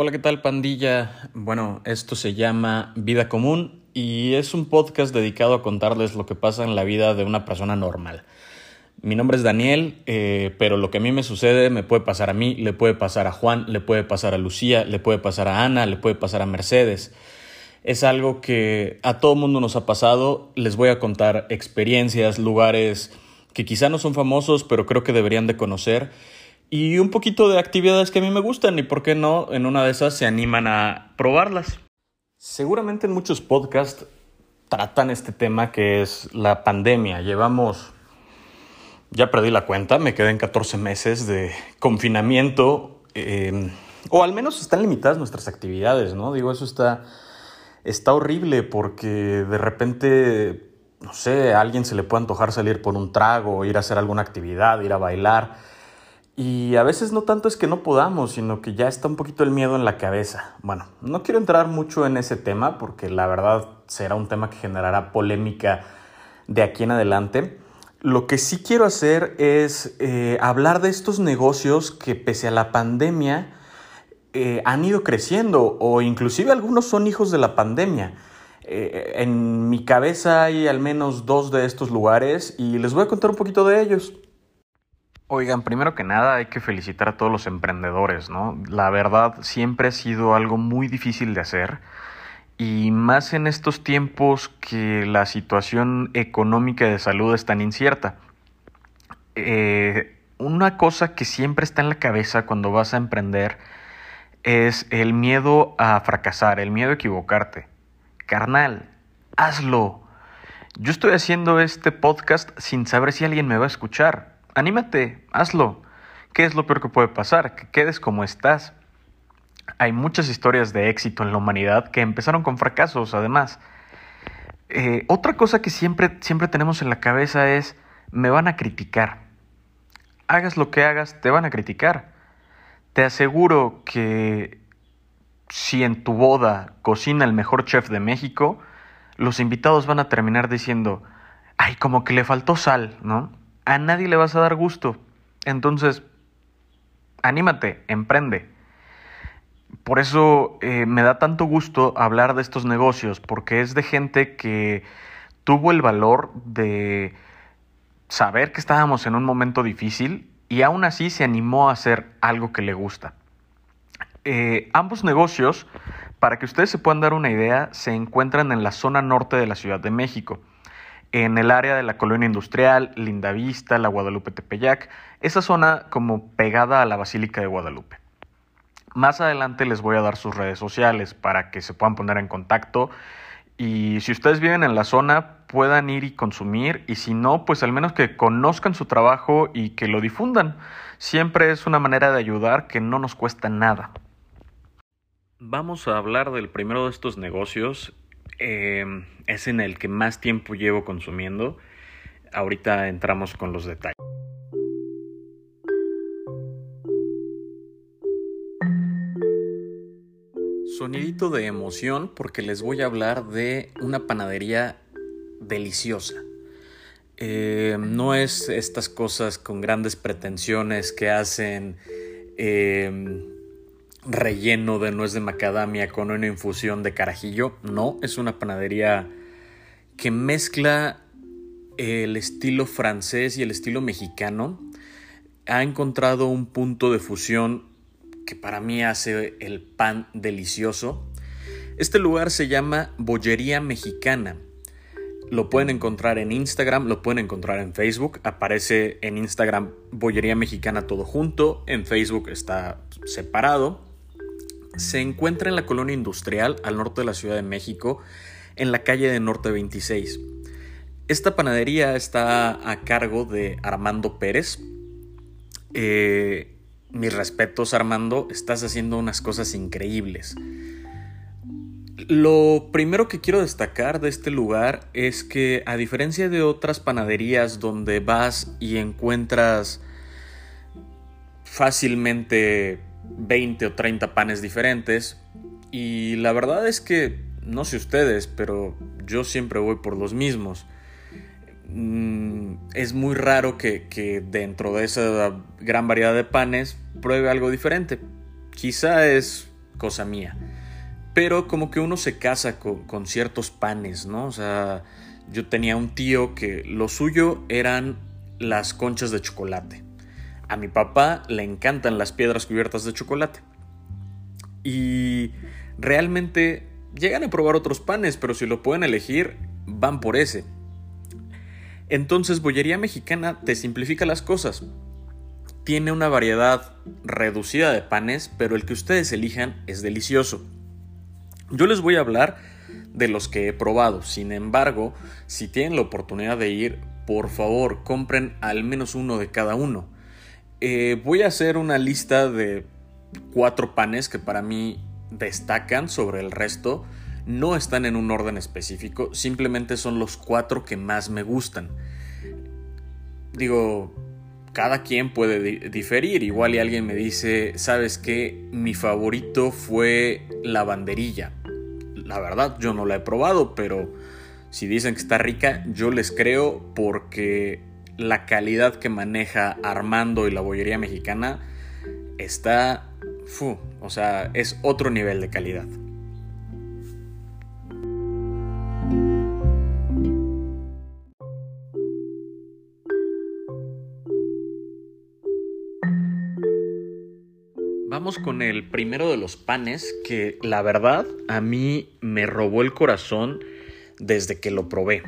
Hola, ¿qué tal pandilla? Bueno, esto se llama Vida Común y es un podcast dedicado a contarles lo que pasa en la vida de una persona normal. Mi nombre es Daniel, eh, pero lo que a mí me sucede me puede pasar a mí, le puede pasar a Juan, le puede pasar a Lucía, le puede pasar a Ana, le puede pasar a Mercedes. Es algo que a todo mundo nos ha pasado. Les voy a contar experiencias, lugares que quizá no son famosos, pero creo que deberían de conocer y un poquito de actividades que a mí me gustan y por qué no en una de esas se animan a probarlas. Seguramente en muchos podcasts tratan este tema que es la pandemia. Llevamos, ya perdí la cuenta, me quedé en 14 meses de confinamiento eh, o al menos están limitadas nuestras actividades, ¿no? Digo, eso está, está horrible porque de repente, no sé, a alguien se le puede antojar salir por un trago, ir a hacer alguna actividad, ir a bailar y a veces no tanto es que no podamos, sino que ya está un poquito el miedo en la cabeza. Bueno, no quiero entrar mucho en ese tema porque la verdad será un tema que generará polémica de aquí en adelante. Lo que sí quiero hacer es eh, hablar de estos negocios que pese a la pandemia eh, han ido creciendo o inclusive algunos son hijos de la pandemia. Eh, en mi cabeza hay al menos dos de estos lugares y les voy a contar un poquito de ellos. Oigan, primero que nada hay que felicitar a todos los emprendedores, ¿no? La verdad siempre ha sido algo muy difícil de hacer y más en estos tiempos que la situación económica de salud es tan incierta. Eh, una cosa que siempre está en la cabeza cuando vas a emprender es el miedo a fracasar, el miedo a equivocarte. Carnal, hazlo. Yo estoy haciendo este podcast sin saber si alguien me va a escuchar Anímate, hazlo. ¿Qué es lo peor que puede pasar? Que quedes como estás. Hay muchas historias de éxito en la humanidad que empezaron con fracasos, además. Eh, otra cosa que siempre, siempre tenemos en la cabeza es, me van a criticar. Hagas lo que hagas, te van a criticar. Te aseguro que si en tu boda cocina el mejor chef de México, los invitados van a terminar diciendo, ay, como que le faltó sal, ¿no? A nadie le vas a dar gusto. Entonces, anímate, emprende. Por eso eh, me da tanto gusto hablar de estos negocios, porque es de gente que tuvo el valor de saber que estábamos en un momento difícil y aún así se animó a hacer algo que le gusta. Eh, ambos negocios, para que ustedes se puedan dar una idea, se encuentran en la zona norte de la Ciudad de México en el área de la colonia industrial, Lindavista, la Guadalupe Tepeyac, esa zona como pegada a la Basílica de Guadalupe. Más adelante les voy a dar sus redes sociales para que se puedan poner en contacto y si ustedes viven en la zona puedan ir y consumir y si no, pues al menos que conozcan su trabajo y que lo difundan. Siempre es una manera de ayudar que no nos cuesta nada. Vamos a hablar del primero de estos negocios Em, es en el que más tiempo llevo consumiendo. Ahorita entramos con los detalles. Sonidito de emoción porque les voy a hablar de una panadería deliciosa. Em, no es estas cosas con grandes pretensiones que hacen em, relleno de nuez de macadamia con una infusión de carajillo. No, es una panadería que mezcla el estilo francés y el estilo mexicano. Ha encontrado un punto de fusión que para mí hace el pan delicioso. Este lugar se llama Bollería Mexicana. Lo pueden encontrar en Instagram, lo pueden encontrar en Facebook. Aparece en Instagram Bollería Mexicana todo junto. En Facebook está separado se encuentra en la colonia industrial al norte de la Ciudad de México, en la calle de Norte 26. Esta panadería está a cargo de Armando Pérez. Eh, mis respetos Armando, estás haciendo unas cosas increíbles. Lo primero que quiero destacar de este lugar es que a diferencia de otras panaderías donde vas y encuentras fácilmente 20 o 30 panes diferentes. Y la verdad es que, no sé ustedes, pero yo siempre voy por los mismos. Mm, es muy raro que, dentro de esa gran variedad de panes pruebe algo diferente. Quizá es cosa mía. Pero como que uno se casa con, con ciertos panes, ¿no? O sea, yo tenía un tío que lo suyo eran las conchas de chocolate. A mi papá le encantan las piedras cubiertas de chocolate. Y realmente llegan a probar otros panes, pero si lo pueden elegir, van por ese. Entonces, Bollería Mexicana te simplifica las cosas. Tiene una variedad reducida de panes, pero el que ustedes elijan es delicioso. Yo les voy a hablar de los que he probado. Sin embargo, si tienen la oportunidad de ir, por favor, compren al menos uno de cada uno. Eh, voy a hacer una lista de cuatro panes que para mí destacan sobre el resto. No están en un orden específico, simplemente son los cuatro que más me gustan. Digo, cada quien puede diferir. Igual y alguien me dice, ¿sabes qué? Mi favorito fue la banderilla. La verdad, yo no la he probado, pero si dicen que está rica, yo les creo porque la calidad que maneja Armando y la bollería mexicana está, o sea, es otro nivel de calidad. Vamos con el primero de los panes que la verdad a mí me robó el corazón desde que lo probé.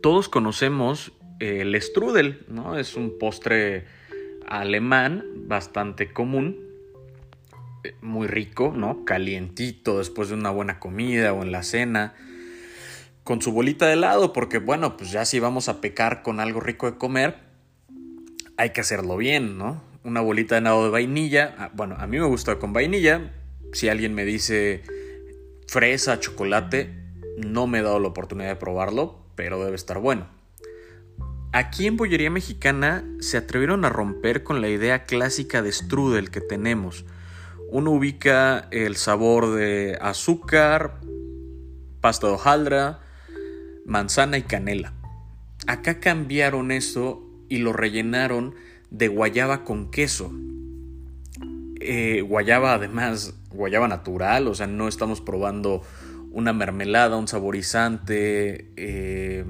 Todos conocemos el strudel, ¿no? Es un postre alemán bastante común, muy rico, ¿no? Calientito después de una buena comida o en la cena, con su bolita de helado, porque bueno, pues ya si vamos a pecar con algo rico de comer, hay que hacerlo bien, ¿no? Una bolita de helado de vainilla, ah, bueno, a mí me gusta con vainilla, si alguien me dice fresa, chocolate, no me he dado la oportunidad de probarlo, pero debe estar bueno. Aquí en Bollería Mexicana se atrevieron a romper con la idea clásica de strudel que tenemos. Uno ubica el sabor de azúcar, pasta de hojaldra, manzana y canela. Acá cambiaron eso y lo rellenaron de guayaba con queso. Eh, guayaba además, guayaba natural, o sea, no estamos probando una mermelada, un saborizante, eh,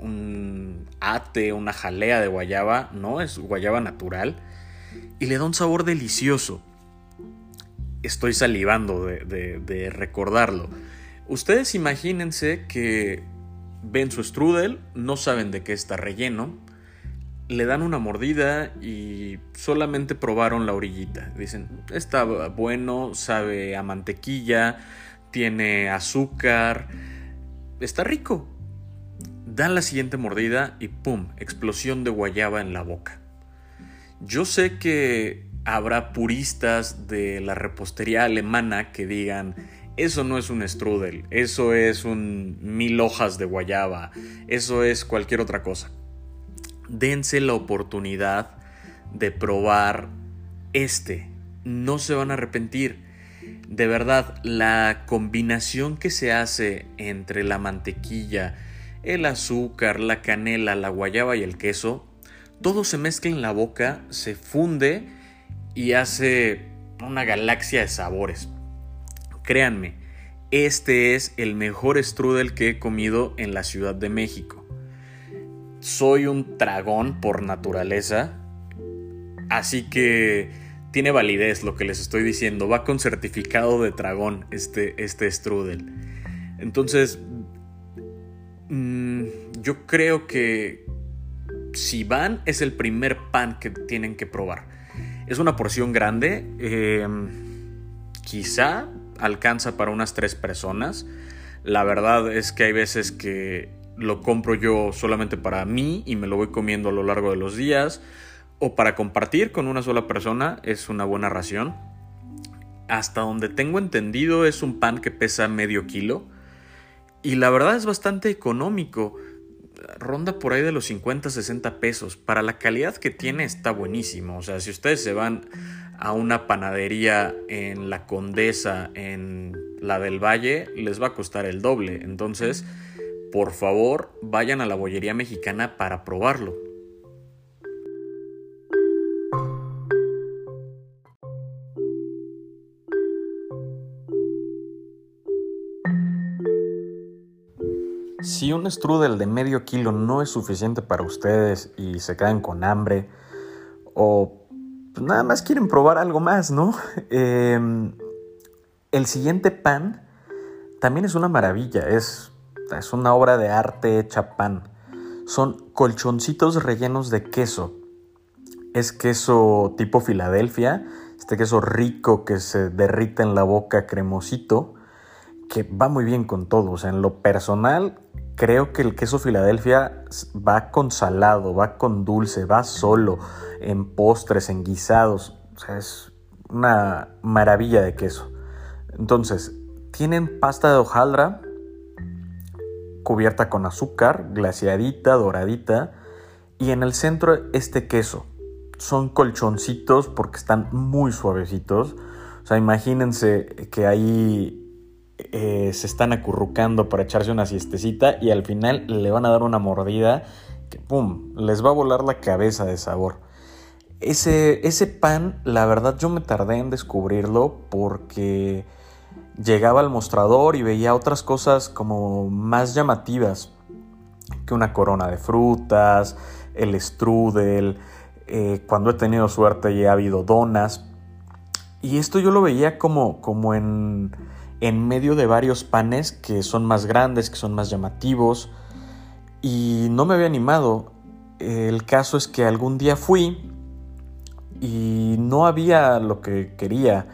un ate, una jalea de guayaba, no, es guayaba natural y le da un sabor delicioso. Estoy salivando de, recordarlo. Ustedes imagínense que ven su strudel, no saben de qué está relleno, le dan una mordida y solamente probaron la orillita. Dicen, está bueno, sabe a mantequilla, tiene azúcar, está rico dan la siguiente mordida y ¡pum! explosión de guayaba en la boca. Yo sé que habrá puristas de la repostería alemana que digan, eso no es un strudel, eso es un mil hojas de guayaba, eso es cualquier otra cosa. Dense la oportunidad de probar este, no se van a arrepentir. De verdad, la combinación que se hace entre la mantequilla, el azúcar, la canela, la guayaba y el queso, todo se mezcla en la boca, se funde y hace una galaxia de sabores. Créanme, este es el mejor strudel que he comido en la Ciudad de México. Soy un dragón por naturaleza, así que tiene validez lo que les estoy diciendo. Va con certificado de dragón este, este strudel. Entonces, Mm, yo creo que si van es el primer pan que tienen que probar. Es una porción grande, em, quizá alcanza para unas tres personas. La verdad es que hay veces que lo compro yo solamente para mí y me lo voy comiendo a lo largo de los días. O para compartir con una sola persona es una buena ración. Hasta donde tengo entendido es un pan que pesa medio kilo y la verdad es bastante económico. Ronda por ahí de los 50, 60 pesos. Para la calidad que tiene está buenísimo. O sea, si ustedes se van a una panadería en la Condesa, en la del Valle, les va a costar el doble. Entonces, por favor, vayan a la bollería mexicana para probarlo. Si un strudel de medio kilo no es suficiente para ustedes y se quedan con hambre o nada más quieren probar algo más, ¿no? Em, el siguiente pan también es una maravilla, es, es una obra de arte hecha pan. Son colchoncitos rellenos de queso. Es queso tipo Filadelfia, este queso rico que se derrite en la boca, cremosito, que va muy bien con todo. O sea, en lo personal, creo que el queso Filadelfia va con salado, va con dulce, va solo, en postres, en guisados. O sea, es una maravilla de queso. Entonces, tienen pasta de hojaldra cubierta con azúcar, glaciadita, doradita, y en el centro este queso. Son colchoncitos porque están muy suavecitos. O sea, imagínense que ahí eh, se están acurrucando para echarse una siestecita y al final le van a dar una mordida que, ¡pum!, les va a volar la cabeza de sabor. Ese, ese pan, la verdad yo me tardé en descubrirlo porque llegaba al mostrador y veía otras cosas como más llamativas que una corona de frutas, el strudel, eh, cuando he tenido suerte y ha habido donas. Y esto yo lo veía como, como en, en medio de varios panes que son más grandes, que son más llamativos. Y no me había animado. El caso es que algún día fui y no había lo que quería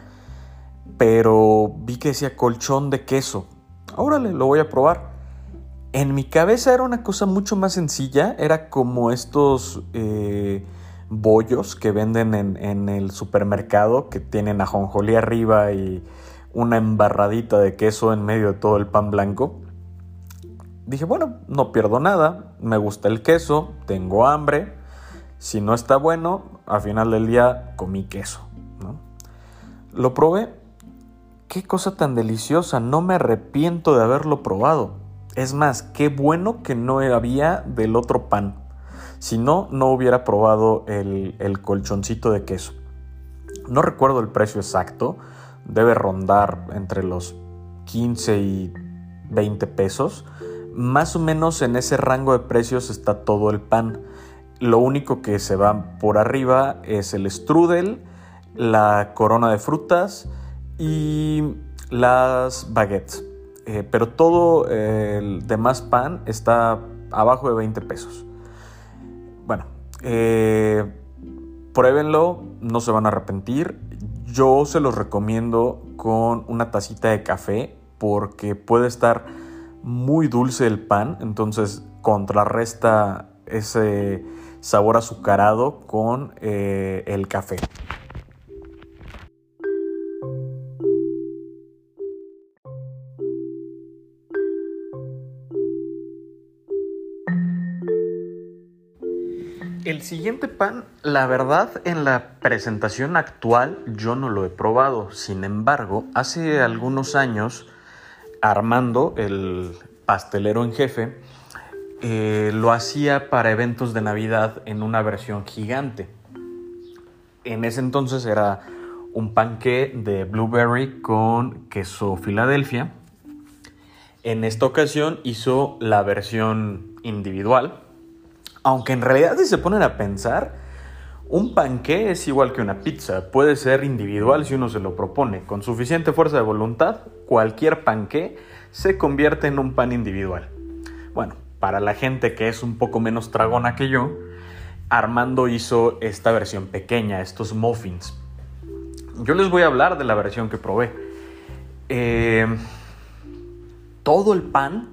pero vi que decía colchón de queso. Órale, lo voy a probar. En mi cabeza era una cosa mucho más sencilla, era como estos eh, bollos que venden en, el supermercado que tienen ajonjolí arriba y una embarradita de queso en medio de todo el pan blanco. Dije, bueno, no pierdo nada, me gusta el queso, tengo hambre, si no está bueno, al final del día comí queso. Lo probé Qué cosa tan deliciosa, no me arrepiento de haberlo probado. Es más, qué bueno que no había del otro pan. Si no, no hubiera probado el, el colchoncito de queso. No recuerdo el precio exacto, debe rondar entre los 15 y 20 pesos. Más o menos en ese rango de precios está todo el pan. Lo único que se va por arriba es el strudel, la corona de frutas, y las baguettes. Eh, pero todo el demás pan está abajo de 20 pesos. Bueno, eh, pruébenlo, no se van a arrepentir. Yo se los recomiendo con una tacita de café porque puede estar muy dulce el pan, entonces contrarresta ese sabor azucarado con eh, el café. El siguiente pan, la verdad, en la presentación actual yo no lo he probado. Sin embargo, hace algunos años, Armando, el pastelero en jefe, eh, lo hacía para eventos de Navidad en una versión gigante. En ese entonces era un panque de blueberry con queso Filadelfia. En esta ocasión hizo la versión individual aunque en realidad si se ponen a pensar, un panqué es igual que una pizza, puede ser individual si uno se lo propone. Con suficiente fuerza de voluntad, cualquier panqué se convierte en un pan individual. Bueno, para la gente que es un poco menos tragona que yo, Armando hizo esta versión pequeña, estos muffins. Yo les voy a hablar de la versión que probé. Eh, todo el pan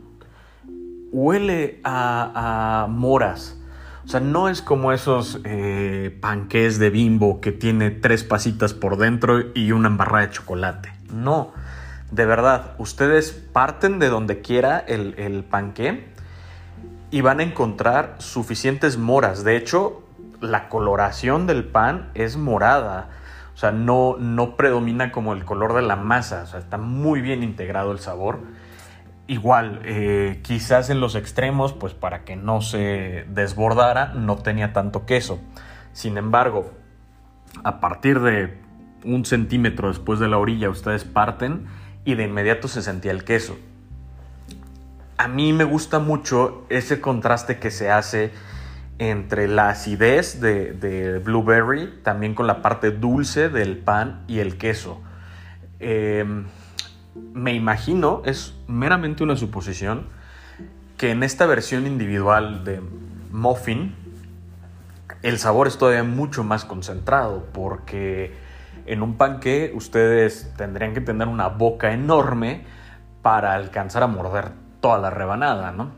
huele a moras o sea, no es como esos eh, panqués de bimbo que tiene tres pasitas por dentro y una embarrada de chocolate. No, de verdad, ustedes parten de donde quiera el, el panqué y van a encontrar suficientes moras. De hecho, la coloración del pan es morada. O sea, no, no predomina como el color de la masa. O sea, está muy bien integrado el sabor igual, eh, quizás en los extremos, pues para que no se desbordara, no tenía tanto queso. Sin embargo, a partir de un centímetro después de la orilla, ustedes parten y de inmediato se sentía el queso. a mí me gusta mucho ese contraste que se hace entre la acidez de, blueberry, también con la parte dulce del pan y el queso. Em, me imagino, es meramente una suposición, que en esta versión individual de muffin, el sabor es todavía mucho más concentrado, porque en un panque ustedes tendrían que tener una boca enorme para alcanzar a morder toda la rebanada, ¿no?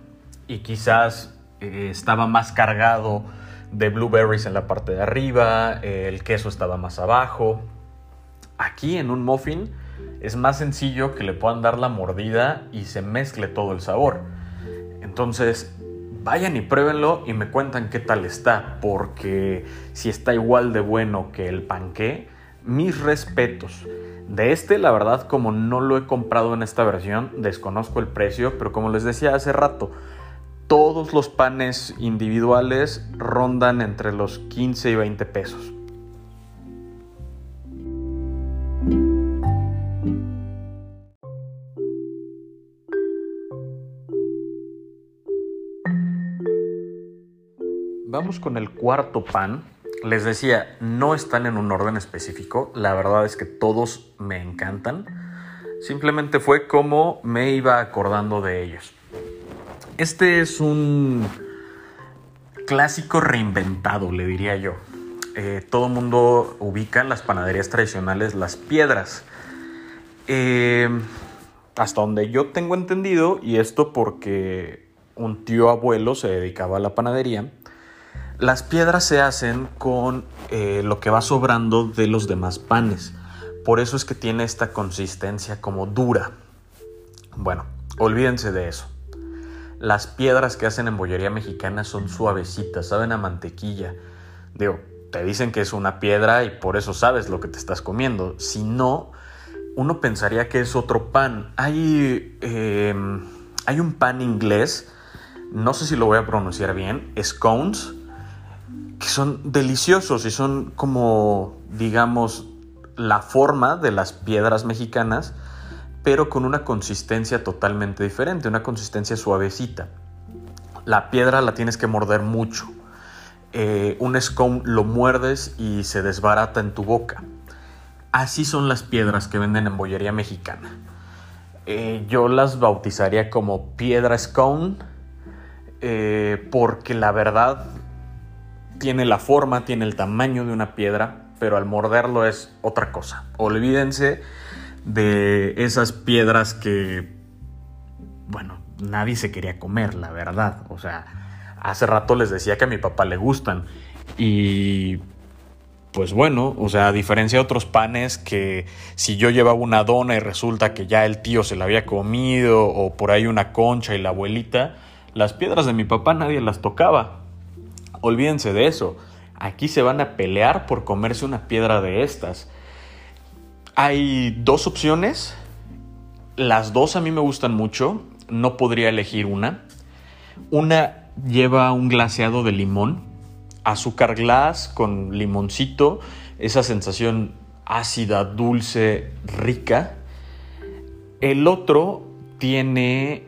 Y quizás eh, estaba más cargado de blueberries en la parte de arriba, el queso estaba más abajo. Aquí en un muffin es más sencillo que le puedan dar la mordida y se mezcle todo el sabor. Entonces, vayan y pruébenlo y me cuentan qué tal está, porque si está igual de bueno que el panqué, mis respetos. De este, la verdad, como no lo he comprado en esta versión, desconozco el precio, pero como les decía hace rato, todos los panes individuales rondan entre los 15 y 20 pesos. Vamos con el cuarto pan. Les decía, no están en un orden específico. La verdad es que todos me encantan. Simplemente fue como me iba acordando de ellos. Este es un clásico reinventado, le diría yo. Eh, todo mundo ubica en las panaderías tradicionales las piedras. Eh, hasta donde yo tengo entendido, y esto porque un tío abuelo se dedicaba a la panadería, las piedras se hacen con eh, lo que va sobrando de los demás panes. Por eso es que tiene esta consistencia como dura. Bueno, olvídense de eso. Las piedras que hacen en bollería mexicana son suavecitas, saben a mantequilla. Digo, te dicen que es una piedra y por eso sabes lo que te estás comiendo. Si no, uno pensaría que es otro pan. Hay, em, hay un pan inglés, no sé si lo voy a pronunciar bien, scones, que son deliciosos y son como, digamos, la forma de las piedras mexicanas pero con una consistencia totalmente diferente, una consistencia suavecita. La piedra la tienes que morder mucho. Eh, un scone lo muerdes y se desbarata en tu boca. Así son las piedras que venden en bollería mexicana. Eh, yo las bautizaría como piedra scone eh, porque la verdad tiene la forma, tiene el tamaño de una piedra, pero al morderlo es otra cosa. Olvídense de esas piedras que, bueno, nadie se quería comer, la verdad. O sea, hace rato les decía que a mi papá le gustan. Y pues bueno, o sea, a diferencia de otros panes que si yo llevaba una dona y resulta que ya el tío se la había comido o por ahí una concha y la abuelita, las piedras de mi papá nadie las tocaba. Olvídense de eso. Aquí se van a pelear por comerse una piedra de estas. Hay dos opciones. Las dos a mí me gustan mucho. No podría elegir una. Una lleva un glaseado de limón, azúcar glass con limoncito, esa sensación ácida, dulce, rica. El otro tiene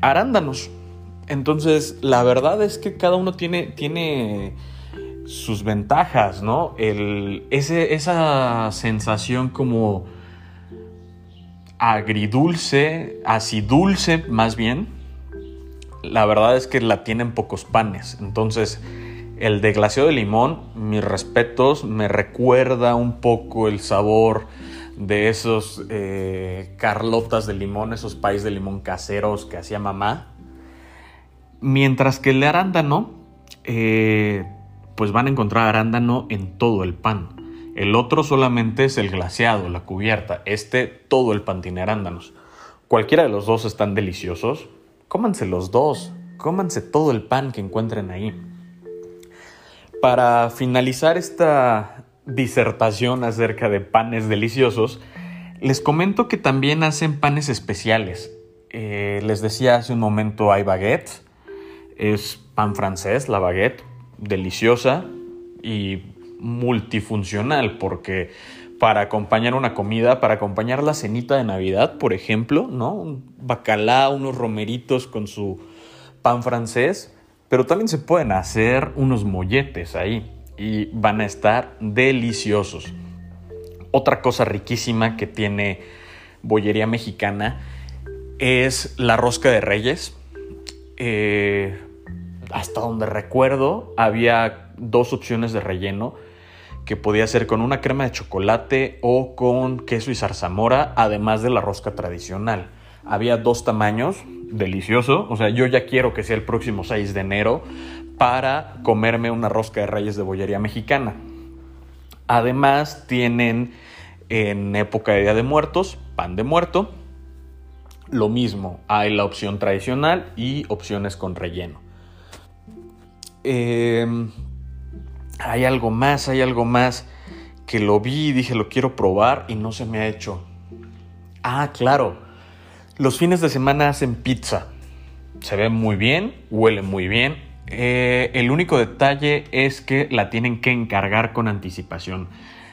arándanos. Entonces, la verdad es que cada uno tiene, tiene sus ventajas, ¿no? Esa sensación como agridulce, acidulce más bien, la verdad es que la tienen pocos panes. Entonces, el de glaseado de limón, mis respetos, me recuerda un poco el sabor de esos eh, carlotas de limón, esos países de limón caseros que hacía mamá. Mientras que el de arándano, eh, pues van a encontrar arándano en todo el pan. El otro solamente es el glaseado, la cubierta. Este, todo el pan tiene arándanos. Cualquiera de los dos están deliciosos. Cómanse los dos. Cómanse todo el pan que encuentren ahí. Para finalizar esta disertación acerca de panes deliciosos, les comento que también hacen panes especiales. Eh, les decía hace un momento hay baguette, es pan francés, la baguette, deliciosa y multifuncional porque para acompañar una comida, para acompañar la cenita de Navidad, por ejemplo, ¿no? Un bacalao, unos romeritos con su pan francés, pero también se pueden hacer unos molletes ahí y van a estar deliciosos. Otra cosa riquísima que tiene bollería mexicana es la rosca de reyes. Eh, hasta donde recuerdo había dos opciones de relleno que podía ser con una crema de chocolate o con queso y zarzamora, además de la rosca tradicional. Había dos tamaños, delicioso, o sea, yo ya quiero que sea el próximo 6 de enero para comerme una rosca de reyes de bollería mexicana. Además tienen en época de Día de Muertos, pan de muerto. Lo mismo, hay la opción tradicional y opciones con relleno. Em, hay algo más, hay algo más que lo vi y dije lo quiero probar y no se me ha hecho. Ah, claro. Los fines de semana hacen pizza. Se ve muy bien, huele muy bien. Eh, el único detalle es que la tienen que encargar con anticipación.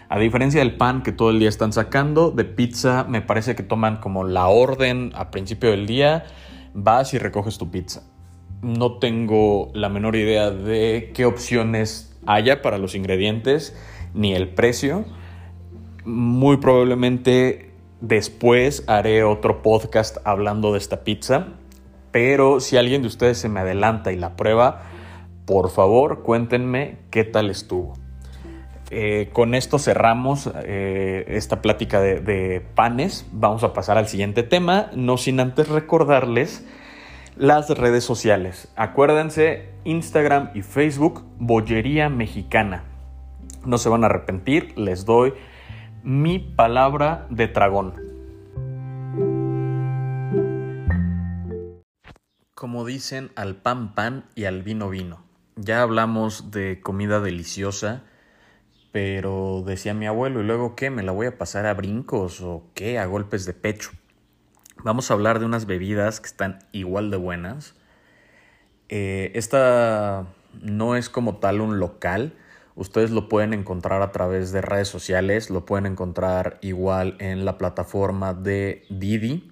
A diferencia del pan que todo el día están sacando, de pizza me parece que toman como la orden a principio del día, vas y recoges tu pizza. No tengo la menor idea de qué opciones haya para los ingredientes ni el precio. Muy probablemente después haré otro podcast hablando de esta pizza. Pero si alguien de ustedes se me adelanta y la prueba, por favor cuéntenme qué tal estuvo. Eh, con esto cerramos eh, esta plática de, de, panes. Vamos a pasar al siguiente tema, no sin antes recordarles las redes sociales. Acuérdense, Instagram y Facebook, Bollería Mexicana. No se van a arrepentir, les doy mi palabra de dragón. Como dicen, al pan pan y al vino vino. Ya hablamos de comida deliciosa, pero decía mi abuelo, ¿y luego qué? ¿Me la voy a pasar a brincos o qué? ¿A golpes de pecho? Vamos a hablar de unas bebidas que están igual de buenas. Eh, esta no es como tal un local. Ustedes lo pueden encontrar a través de redes sociales, lo pueden encontrar igual en la plataforma de Didi.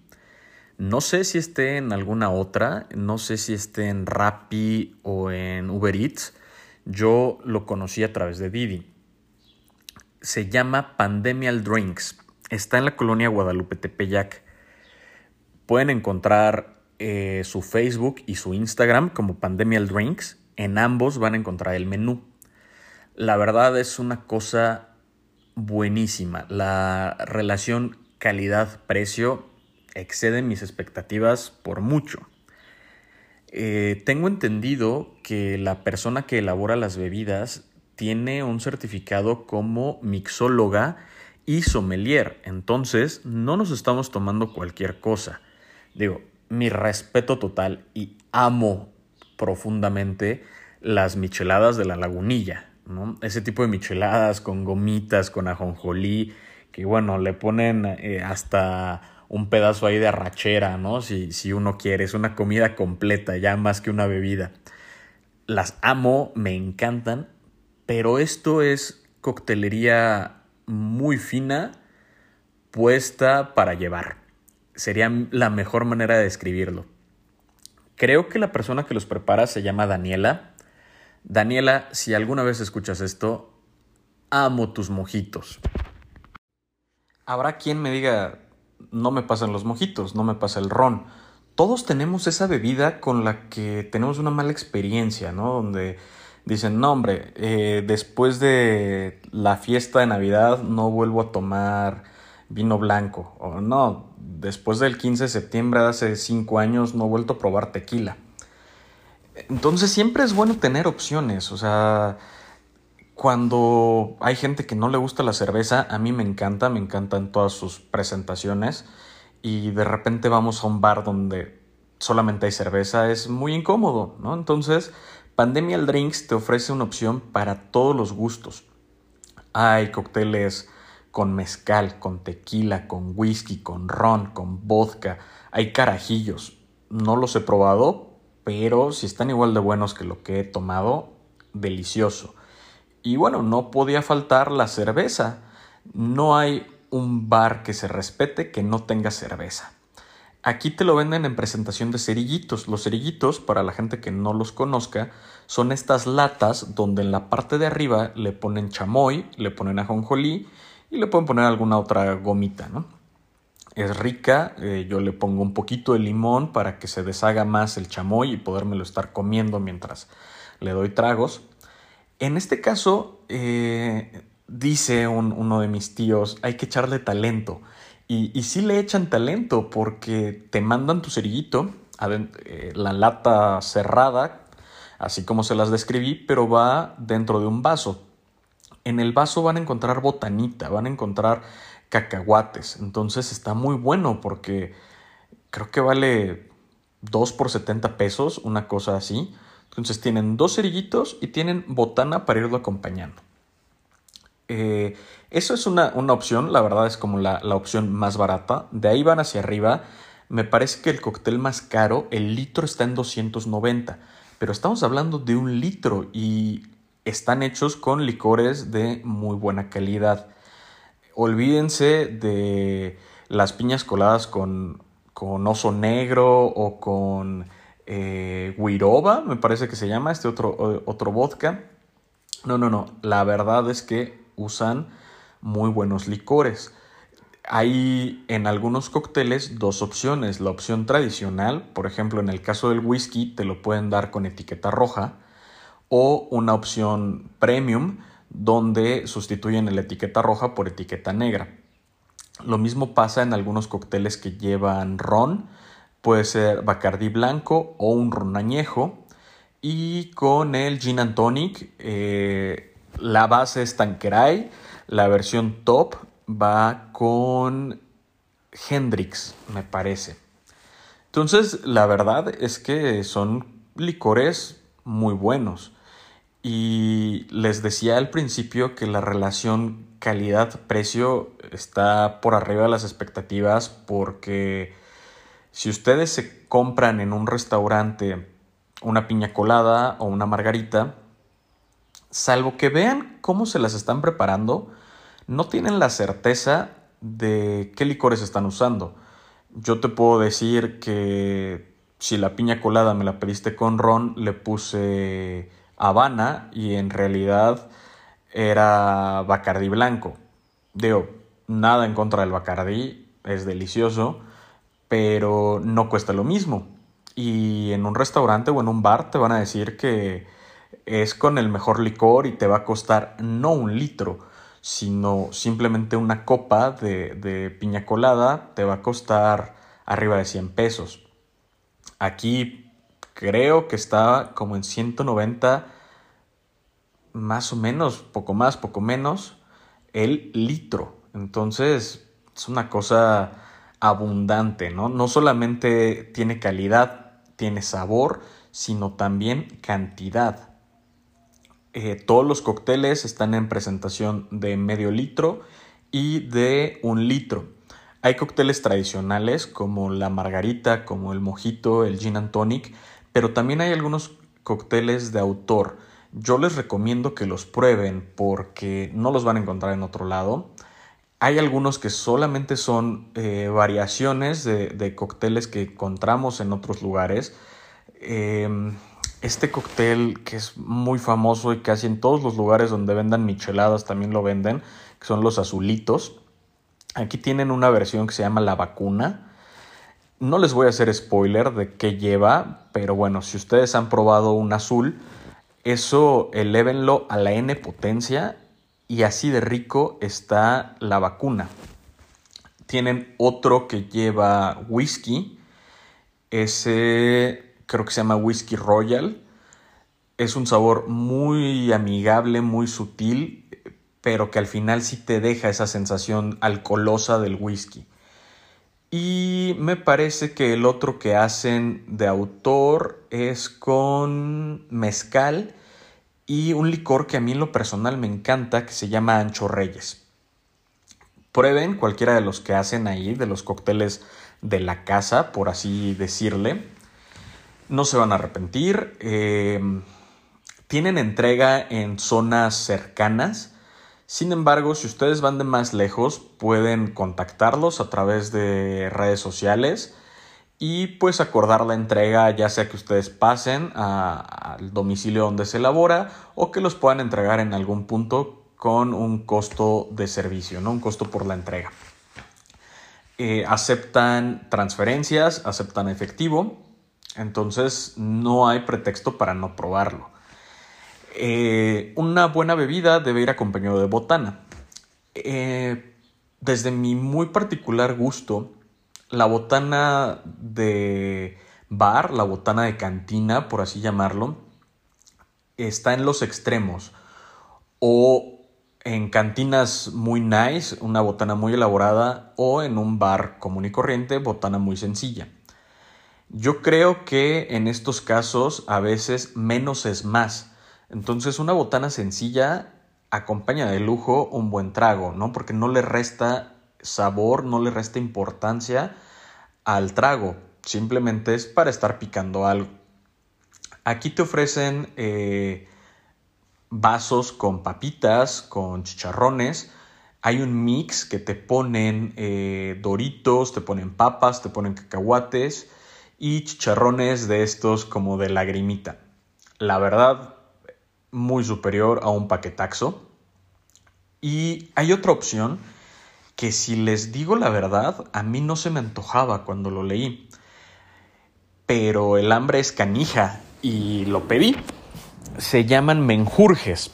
No sé si esté en alguna otra, no sé si esté en Rappi o en Uber Eats. Yo lo conocí a través de Didi. Se llama Pandemial Drinks. Está en la colonia Guadalupe Tepeyac. Pueden encontrar eh, su Facebook y su Instagram como Pandemial Drinks. En ambos van a encontrar el menú. La verdad es una cosa buenísima. La relación calidad-precio excede mis expectativas por mucho. Eh, tengo entendido que la persona que elabora las bebidas tiene un certificado como mixóloga y sommelier. Entonces, no nos estamos tomando cualquier cosa digo, mi respeto total y amo profundamente las micheladas de la lagunilla, ¿no? Ese tipo de micheladas con gomitas, con ajonjolí, que bueno, le ponen eh, hasta un pedazo ahí de arrachera, ¿no? Si, si uno quiere, es una comida completa, ya más que una bebida. Las amo, me encantan, pero esto es coctelería muy fina, puesta para llevar sería la mejor manera de describirlo. Creo que la persona que los prepara se llama Daniela. Daniela, si alguna vez escuchas esto, amo tus mojitos. Habrá quien me diga, no me pasan los mojitos, no me pasa el ron. Todos tenemos esa bebida con la que tenemos una mala experiencia, ¿no? Donde dicen, no, hombre, eh, después de la fiesta de Navidad no vuelvo a tomar vino blanco. O no, después del 15 de septiembre de hace 5 años no he vuelto a probar tequila. Entonces siempre es bueno tener opciones. O sea, cuando hay gente que no le gusta la cerveza, a mí me encanta, me encantan todas sus presentaciones. Y de repente vamos a un bar donde solamente hay cerveza, es muy incómodo, ¿no? Entonces, Pandemial Drinks te ofrece una opción para todos los gustos. Hay cócteles con mezcal, con tequila, con whisky, con ron, con vodka. Hay carajillos. No los he probado, pero si están igual de buenos que lo que he tomado, delicioso. Y bueno, no podía faltar la cerveza. No hay un bar que se respete que no tenga cerveza. Aquí te lo venden en presentación de cerillitos. Los cerillitos, para la gente que no los conozca, son estas latas donde en la parte de arriba le ponen chamoy, le ponen ajonjolí y le pueden poner alguna otra gomita, ¿no? Es rica, eh, yo le pongo un poquito de limón para que se deshaga más el chamoy y podérmelo estar comiendo mientras le doy tragos. En este caso, eh, dice uno de mis tíos, hay que echarle talento. Y, y sí le echan talento porque te mandan tu cerillito, eh, la lata cerrada, así como se las describí, pero va dentro de un vaso. En el vaso van a encontrar botanita, van a encontrar cacahuates. Entonces está muy bueno porque creo que vale 2 por 70 pesos, una cosa así. Entonces tienen dos cerillitos y tienen botana para irlo acompañando. Eh, eso es una, opción, la verdad es como la, la, opción más barata. De ahí van hacia arriba. Me parece que el cóctel más caro, el litro está en 290. Pero estamos hablando de un litro y están hechos con licores de muy buena calidad. Olvídense de las piñas coladas con, con oso negro o con eh, me parece que se llama, este otro, otro vodka. No, no, no. La verdad es que usan muy buenos licores. Hay en algunos cócteles dos opciones. La opción tradicional, por ejemplo, en el caso del whisky, te lo pueden dar con etiqueta roja. O una opción premium, donde sustituyen la etiqueta roja por etiqueta negra. Lo mismo pasa en algunos cócteles que llevan ron Puede ser Bacardi blanco o un ron añejo. Y con el Gin and Tonic, eh, la base es Tanqueray. La versión top va con Hendrix, me parece. Entonces, la verdad es que son licores muy buenos. Y les decía al principio que la relación calidad-precio está por arriba de las expectativas porque si ustedes se compran en un restaurante una piña colada o una margarita, salvo que vean cómo se las están preparando, no tienen la certeza de qué licores están usando. Yo te puedo decir que si la piña colada me la pediste con ron, le puse Habana y en realidad era Bacardi blanco. Digo, nada en contra del Bacardi, es delicioso, pero no cuesta lo mismo. Y en un restaurante o en un bar te van a decir que es con el mejor licor y te va a costar no un litro, sino simplemente una copa de, piña colada te va a costar arriba de 100 pesos. Aquí creo que está como en 190 más o menos, poco más, poco menos, el litro. Entonces es una cosa abundante, ¿no? No solamente tiene calidad, tiene sabor, sino también cantidad. Eh, todos los cócteles están en presentación de medio litro y de un litro. Hay cócteles tradicionales como la margarita, como el mojito, el gin and tonic, pero también hay algunos cócteles de autor. Yo les recomiendo que los prueben porque no los van a encontrar en otro lado. Hay algunos que solamente son eh, variaciones de, cócteles que encontramos en otros lugares. Em, este cóctel que es muy famoso y casi en todos los lugares donde vendan micheladas también lo venden, que son los azulitos. Aquí tienen una versión que se llama la vacuna. No les voy a hacer spoiler de qué lleva, pero bueno, si ustedes han probado un azul, eso elévenlo a la n potencia y así de rico está la vacuna. Tienen otro que lleva whisky. Ese creo que se llama whisky royal. Es un sabor muy amigable, muy sutil, pero que al final sí te deja esa sensación alcoholosa del whisky. Y me parece que el otro que hacen de autor es con mezcal y un licor que a mí en lo personal me encanta que se llama Ancho Reyes. Prueben cualquiera de los que hacen ahí, de los cócteles de la casa, por así decirle. No se van a arrepentir. Eh, tienen entrega en zonas cercanas. Sin embargo, si ustedes van de más lejos, pueden contactarlos a través de redes sociales y pues acordar la entrega ya sea que ustedes pasen al domicilio donde se elabora o que los puedan entregar en algún punto con un costo de servicio, ¿no? un costo por la entrega. Eh, aceptan transferencias, aceptan efectivo, entonces no hay pretexto para no probarlo. Eh, una buena bebida debe ir acompañado de botana. Eh, desde mi muy particular gusto, la botana de bar, la botana de cantina, por así llamarlo, está en los extremos. O en cantinas muy nice, una botana muy elaborada, o en un bar común y corriente, botana muy sencilla. Yo creo que en estos casos a veces menos es más. Entonces una botana sencilla acompaña de lujo un buen trago, ¿no? Porque no le resta sabor, no le resta importancia al trago, simplemente es para estar picando algo. Aquí te ofrecen eh, vasos con papitas, con chicharrones, hay un mix que te ponen eh, doritos, te ponen papas, te ponen cacahuates y chicharrones de estos como de lagrimita. La verdad, muy superior a un paquetaxo. Y hay otra opción que si les digo la verdad, a mí no se me antojaba cuando lo leí. Pero el hambre es canija y lo pedí. Se llaman menjurjes.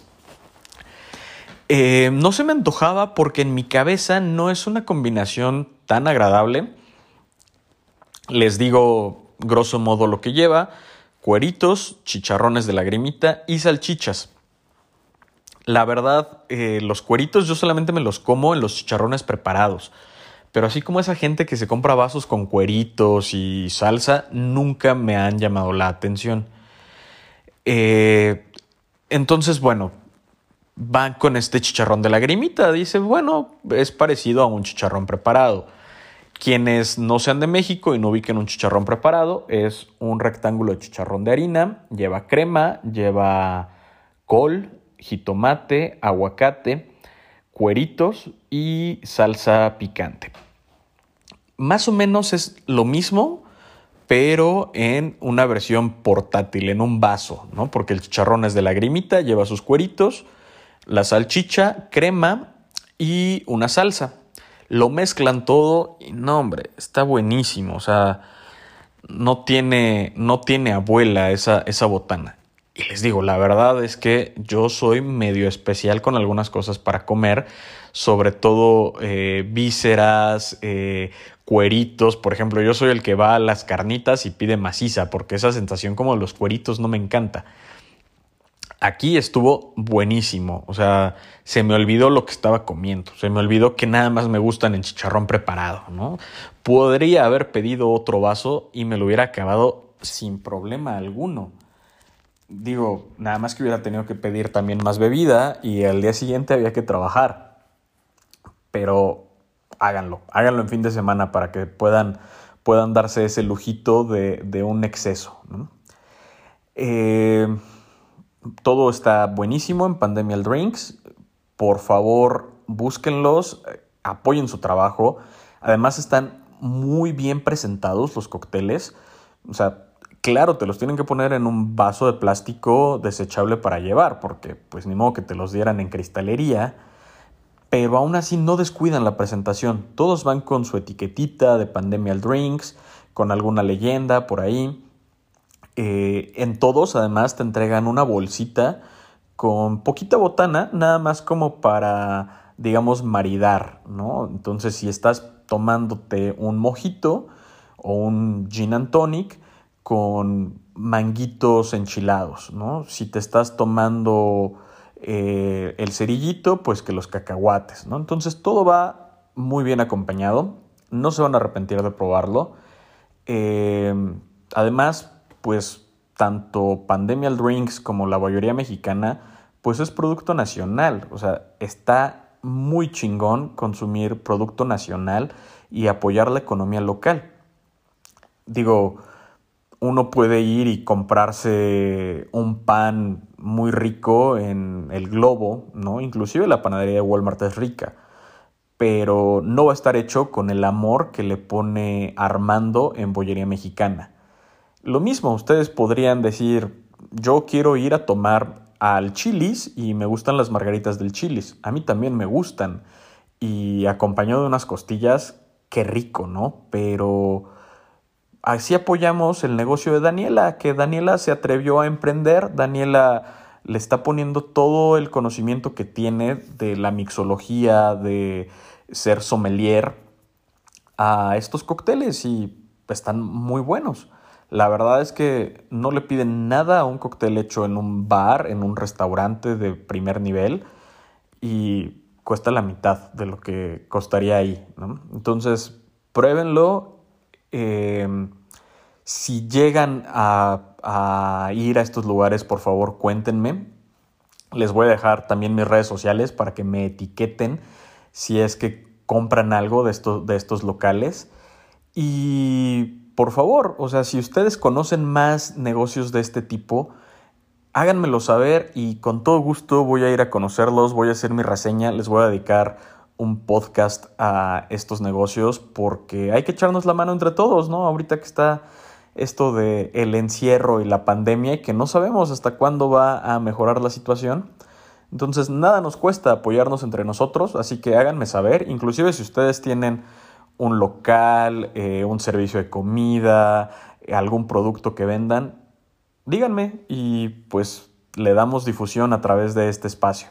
Eh, no se me antojaba porque en mi cabeza no es una combinación tan agradable. Les digo grosso modo lo que lleva cueritos, chicharrones de lagrimita y salchichas. La verdad, eh, los cueritos yo solamente me los como en los chicharrones preparados. Pero así como esa gente que se compra vasos con cueritos y salsa, nunca me han llamado la atención. Eh, entonces, bueno, van con este chicharrón de lagrimita. Dice, bueno, es parecido a un chicharrón preparado. Quienes no sean de México y no ubiquen un chicharrón preparado, es un rectángulo de chicharrón de harina, lleva crema, lleva col, jitomate, aguacate, cueritos y salsa picante. Más o menos es lo mismo, pero en una versión portátil, en un vaso, ¿no? Porque el chicharrón es de lagrimita, lleva sus cueritos, la salchicha, crema y una salsa lo mezclan todo y no, hombre, está buenísimo. O sea, no tiene, no tiene abuela esa, esa botana. Y les digo, la verdad es que yo soy medio especial con algunas cosas para comer, sobre todo eh, vísceras, eh, cueritos. Por ejemplo, yo soy el que va a las carnitas y pide maciza, porque esa sensación como de los cueritos no me encanta. Aquí estuvo buenísimo, o sea, se me olvidó lo que estaba comiendo, se me olvidó que nada más me gustan en chicharrón preparado, ¿no? Podría haber pedido otro vaso y me lo hubiera acabado sin problema alguno. Digo, nada más que hubiera tenido que pedir también más bebida y al día siguiente había que trabajar. Pero háganlo, háganlo en fin de semana para que puedan, puedan darse ese lujito de, de un exceso. ¿no? Eh, todo está buenísimo en Pandemial Drinks. Por favor, búsquenlos, apoyen su trabajo. Además están muy bien presentados los cócteles. O sea, claro, te los tienen que poner en un vaso de plástico desechable para llevar, porque pues ni modo que te los dieran en cristalería. Pero aún así no descuidan la presentación. Todos van con su etiquetita de Pandemial Drinks, con alguna leyenda por ahí. Eh, en todos, además, te entregan una bolsita con poquita botana, nada más como para, digamos, maridar, ¿no? Entonces, si estás tomándote un mojito o un gin and tonic con manguitos enchilados, ¿no? Si te estás tomando eh, el cerillito, pues que los cacahuates, ¿no? Entonces, todo va muy bien acompañado. No se van a arrepentir de probarlo. Eh, además, pues tanto Pandemial Drinks como la mayoría mexicana, pues es producto nacional. O sea, está muy chingón consumir producto nacional y apoyar la economía local. Digo, uno puede ir y comprarse un pan muy rico en el globo, ¿no? Inclusive la panadería de Walmart es rica, pero no va a estar hecho con el amor que le pone Armando en Bollería Mexicana. Lo mismo, ustedes podrían decir, yo quiero ir a tomar al Chilis y me gustan las margaritas del Chilis. A mí también me gustan. Y acompañado de unas costillas, qué rico, ¿no? Pero así apoyamos el negocio de Daniela, que Daniela se atrevió a emprender. Daniela le está poniendo todo el conocimiento que tiene de la mixología, de ser sommelier a estos cócteles y están muy buenos. La verdad es que no le piden nada a un cóctel hecho en un bar, en un restaurante de primer nivel y cuesta la mitad de lo que costaría ahí. Entonces, pruébenlo. Em, si llegan a, a ir a estos lugares, por favor, cuéntenme. Les voy a dejar también mis redes sociales para que me etiqueten si es que compran algo de estos, de estos locales. Y por favor, o sea, si ustedes conocen más negocios de este tipo, háganmelo saber y con todo gusto voy a ir a conocerlos, voy a hacer mi reseña, les voy a dedicar un podcast a estos negocios porque hay que echarnos la mano entre todos, ¿no? Ahorita que está esto de el encierro y la pandemia y que no sabemos hasta cuándo va a mejorar la situación. Entonces, nada nos cuesta apoyarnos entre nosotros, así que háganme saber, inclusive si ustedes tienen un local, eh, un servicio de comida, algún producto que vendan, díganme y pues le damos difusión a través de este espacio.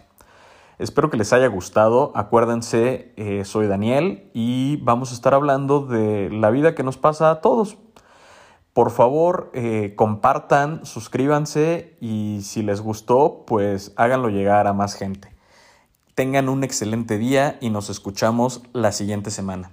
Espero que les haya gustado. Acuérdense, eh, soy Daniel y vamos a estar hablando de la vida que nos pasa a todos. Por favor, eh, compartan, suscríbanse y si les gustó, pues háganlo llegar a más gente. Tengan un excelente día y nos escuchamos la siguiente semana.